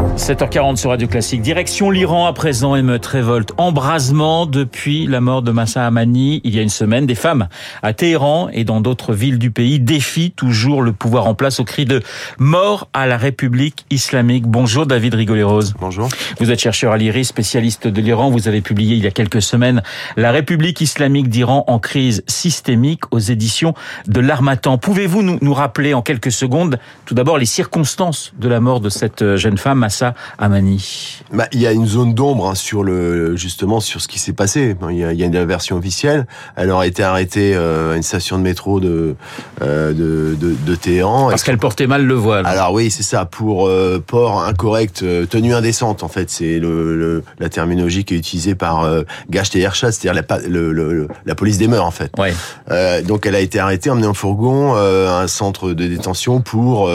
7h40 sur Radio Classique. Direction l'Iran à présent, émeute, révolte, embrasement depuis la mort de Massa Amani il y a une semaine. Des femmes à Téhéran et dans d'autres villes du pays défient toujours le pouvoir en place au cri de mort à la République islamique. Bonjour David Rigoleros. Bonjour. Vous êtes chercheur à l'IRIS, spécialiste de l'Iran. Vous avez publié il y a quelques semaines La République islamique d'Iran en crise systémique aux éditions de l'Armatan. Pouvez-vous nous, nous rappeler en quelques secondes tout d'abord les circonstances de la mort de cette jeune femme, Massa Amani bah, Il y a une zone d'ombre hein, sur le justement sur ce qui s'est passé. Il y, a, il y, a, une version officielle. Elle aurait été arrêtée euh, à une station de métro de euh, de, de, de, Téhéran. Parce qu'elle portait mal le voile. Alors oui, c'est ça. Pour euh, port incorrect, euh, tenue indécente en fait. C'est le, le, la terminologie qui est utilisée par euh, Gash et c'est-à-dire la, le, la police des mœurs en fait. Ouais. donc elle a été arrêtée, emmenée en fourgon à un centre de détention pour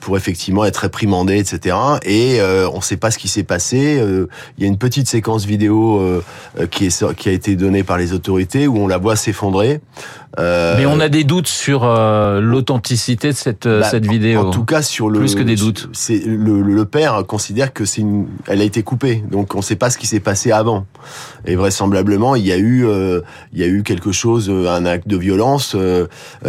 pour effectivement être réprimandée, etc. Et euh, on ne sait pas ce qui s'est passé. Euh, il y a une petite séquence vidéo euh, qui, est, qui a été donnée par les autorités où on la voit s'effondrer. Mais on a des doutes sur l'authenticité de cette, bah, cette vidéo. En, tout cas, sur le plus que des doutes. C'est le, le, père considère que c'est une, elle a été coupée, donc on ne sait pas ce qui s'est passé avant. Et vraisemblablement, il y a eu, il y a eu quelque chose, un acte de violence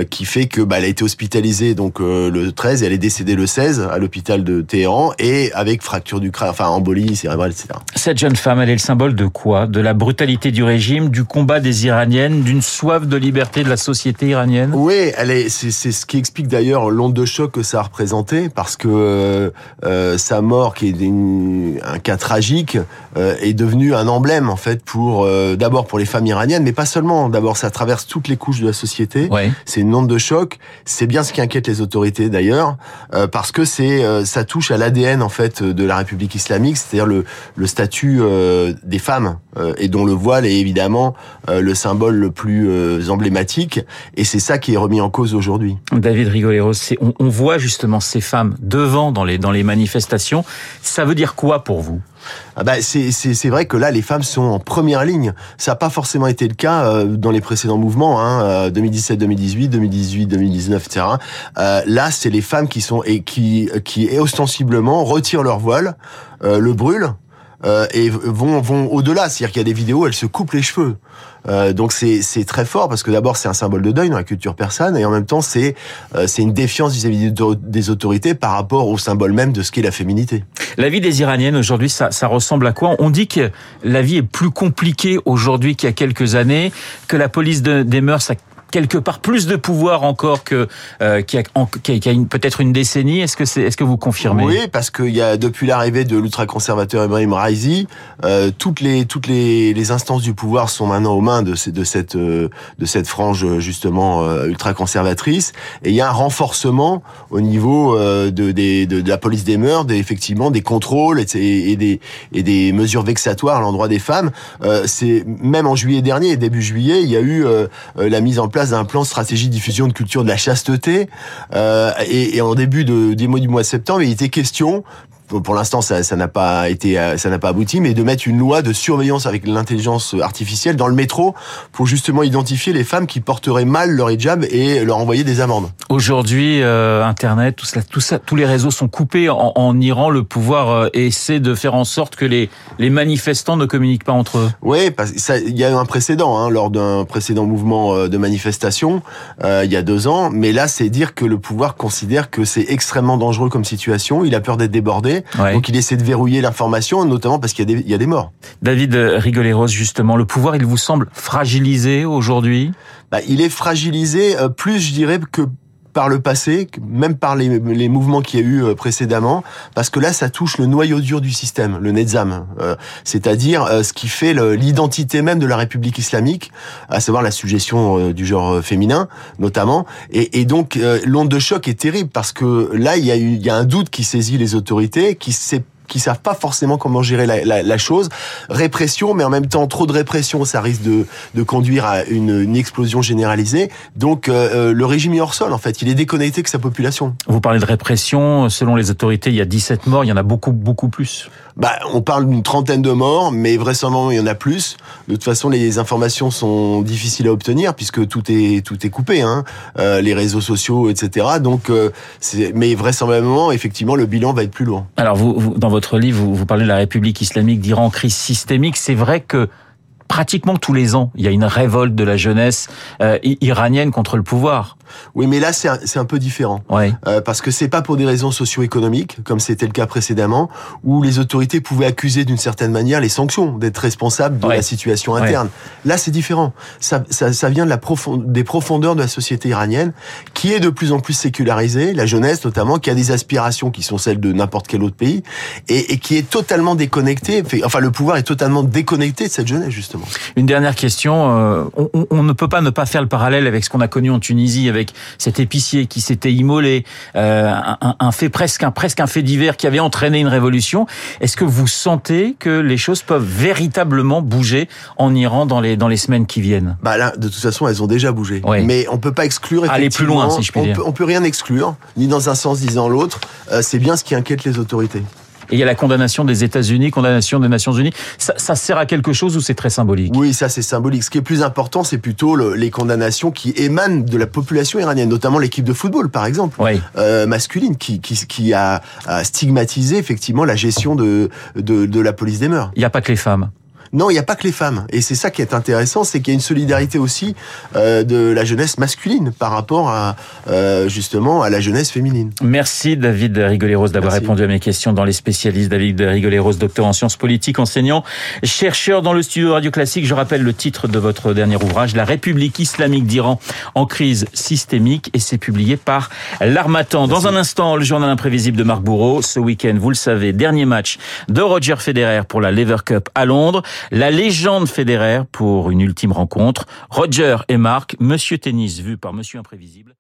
qui fait que bah, elle a été hospitalisée donc le 13 et elle est décédée le 16 à l'hôpital de Téhéran et avec fracture du crâne, enfin embolie cérébrale, etc. Cette jeune femme, elle est le symbole de quoi? De la brutalité du régime, du combat des Iraniennes, d'une soif de liberté de la société iranienne? Oui, elle est. C'est ce qui explique d'ailleurs l'onde de choc que ça a représenté, parce que euh, sa mort, qui est une, un cas tragique, euh, est devenue un emblème en fait pour euh, d'abord pour les femmes iraniennes, mais pas seulement. D'abord, ça traverse toutes les couches de la société. Ouais. C'est une onde de choc. C'est bien ce qui inquiète les autorités d'ailleurs, euh, parce que c'est ça touche à l'ADN en fait de la République islamique, c'est-à-dire le, le statut euh, des femmes euh, et dont le voile est évidemment euh, le symbole le plus emblématique et c'est ça qui est remis en cause aujourd'hui. David Rigoleros, on, on voit justement ces femmes devant dans les dans les manifestations. Ça veut dire quoi pour vous? Ah bah c'est vrai que là, les femmes sont en première ligne. Ça n'a pas forcément été le cas euh, dans les précédents mouvements, hein, 2017, 2018, 2018, 2019, etc. Euh, là, c'est les femmes qui sont et qui qui ostensiblement retirent leur voile, euh, le brûlent euh, et vont vont au-delà. C'est-à-dire qu'il y a des vidéos, elles se coupent les cheveux. Euh, donc c'est c'est très fort parce que d'abord c'est un symbole de deuil dans la culture persane et en même temps c'est euh, c'est une défiance vis-à-vis des autorités par rapport au symbole même de ce qu'est la féminité. La vie des Iraniennes aujourd'hui, ça, ça ressemble à quoi? On dit que la vie est plus compliquée aujourd'hui qu'il y a quelques années, que la police de, des mœurs a quelque part plus de pouvoir encore que euh, qui a, qui a peut-être une décennie. Est-ce que c'est est-ce que vous confirmez? Oui, parce qu'il y a depuis l'arrivée de l'ultra-conservateur Ibrahim Raisi, euh, toutes les toutes les, les, instances du pouvoir sont maintenant aux mains de, de cette euh, de cette frange justement euh, ultra-conservatrice et il y a un renforcement au niveau euh, de, de, de, la police des mœurs, des, effectivement des contrôles et, des et des mesures vexatoires à l'endroit des femmes. c'est même en juillet dernier, début juillet, il y a eu la mise en place d'un plan stratégie de diffusion de culture de la chasteté. Euh, et, en début de, des du mois de septembre, il était question pour l'instant ça ça n'a pas été euh, ça n'a pas abouti mais de mettre une loi de surveillance avec l'intelligence artificielle dans le métro pour justement identifier les femmes qui porteraient mal leur hijab et leur envoyer des amendes. Aujourd'hui euh, internet tout ça tout ça tous les réseaux sont coupés en, en Iran le pouvoir euh, essaie de faire en sorte que les les manifestants ne communiquent pas entre eux. Oui parce que il y a eu un précédent hein, lors d'un précédent mouvement euh, de manifestation euh, il y a deux ans mais là c'est dire que le pouvoir considère que c'est extrêmement dangereux comme situation il a peur d'être débordé Ouais. Donc il essaie de verrouiller l'information, notamment parce qu'il y, y, a des morts. David Rigoleros, justement, le pouvoir, il vous semble fragilisé aujourd'hui? Bah, Il est fragilisé euh, plus, je dirais, que par le passé, même par les, les mouvements qu'il y a eu euh, précédemment, parce que là, ça touche le noyau dur du système, le Netzam, euh, c'est-à-dire euh, ce qui fait l'identité même de la République islamique, à savoir la suggestion euh, du genre féminin, notamment. Et, et donc, l'onde de choc est terrible, parce que là, il y, a eu, il y a un doute qui saisit les autorités, qui s'est qui savent pas forcément comment gérer la, la, la, chose. Répression, mais en même temps trop de répression, ça risque de, de conduire à une, une explosion généralisée. Donc euh, le régime est hors sol en fait, il est déconnecté que sa population. Vous parlez de répression, selon les autorités, il y a 17 morts, il y en a beaucoup beaucoup plus. Bah, on parle d'une trentaine de morts, mais vraisemblablement il y en a plus. De toute façon, les informations sont difficiles à obtenir puisque tout est tout est coupé, hein, euh, les réseaux sociaux, etc. Donc, euh, mais vraisemblablement, effectivement, le bilan va être plus lourd. Alors, vous, vous dans votre livre, vous, vous parlez de la République islamique d'Iran, crise systémique. C'est vrai que pratiquement tous les ans, il y a une révolte de la jeunesse euh, iranienne contre le pouvoir. Oui, mais là c'est un, un, peu différent, ouais. euh, parce que c'est pas pour des raisons socio-économiques, comme c'était le cas précédemment, où les autorités pouvaient accuser d'une certaine manière les sanctions d'être responsables de ouais. la situation interne. Ouais. Là, c'est différent. Ça, ça, ça, vient de la profonde, des profondeurs de la société iranienne, qui est de plus en plus sécularisée, la jeunesse notamment, qui a des aspirations qui sont celles de n'importe quel autre pays, et, et qui est totalement déconnectée. Enfin, le pouvoir est totalement déconnecté de cette jeunesse justement. Une dernière question. Euh, on, on, ne peut pas ne pas faire le parallèle avec ce qu'on a connu en Tunisie, avec cet épicier qui s'était immolé, euh, un, un, fait presque un presque un fait divers qui avait entraîné une révolution. Est-ce que vous sentez que les choses peuvent véritablement bouger en Iran dans les dans les semaines qui viennent? Bah là, de toute façon, elles ont déjà bougé. Mais on peut pas exclure. Aller plus loin, si je puis on dire. Peut, on peut rien exclure, ni dans un sens ni dans l'autre. Euh, C'est bien ce qui inquiète les autorités. Et il y a la condamnation des États-Unis, condamnation des Nations Unies. Ça, ça, sert à quelque chose ou c'est très symbolique? Oui, ça c'est symbolique. Ce qui est plus important, c'est plutôt le, les condamnations qui émanent de la population iranienne, notamment l'équipe de football, par exemple, oui. euh, masculine, qui, qui, qui a, a, stigmatisé effectivement la gestion de, de, de la police des mœurs. Il n'y a pas que les femmes. Non, il n'y a pas que les femmes. Et c'est ça qui est intéressant, c'est qu'il y a une solidarité aussi euh, de la jeunesse masculine par rapport à euh, justement à la jeunesse féminine. Merci David Rigoleros d'avoir répondu à mes questions dans les spécialistes. David Rigoleros, docteur en sciences politiques, enseignant, chercheur dans le studio Radio Classique. Je rappelle le titre de votre dernier ouvrage, La République islamique d'Iran en crise systémique, et c'est publié par l'Armatan. Dans un instant, le journal imprévisible de Marc Bourreau. Ce week-end, vous le savez, dernier match de Roger Federer pour la Lever Cup à Londres. La légende Federer pour une ultime rencontre. Roger et Marc, Monsieur Tennis vu par Monsieur Imprévisible.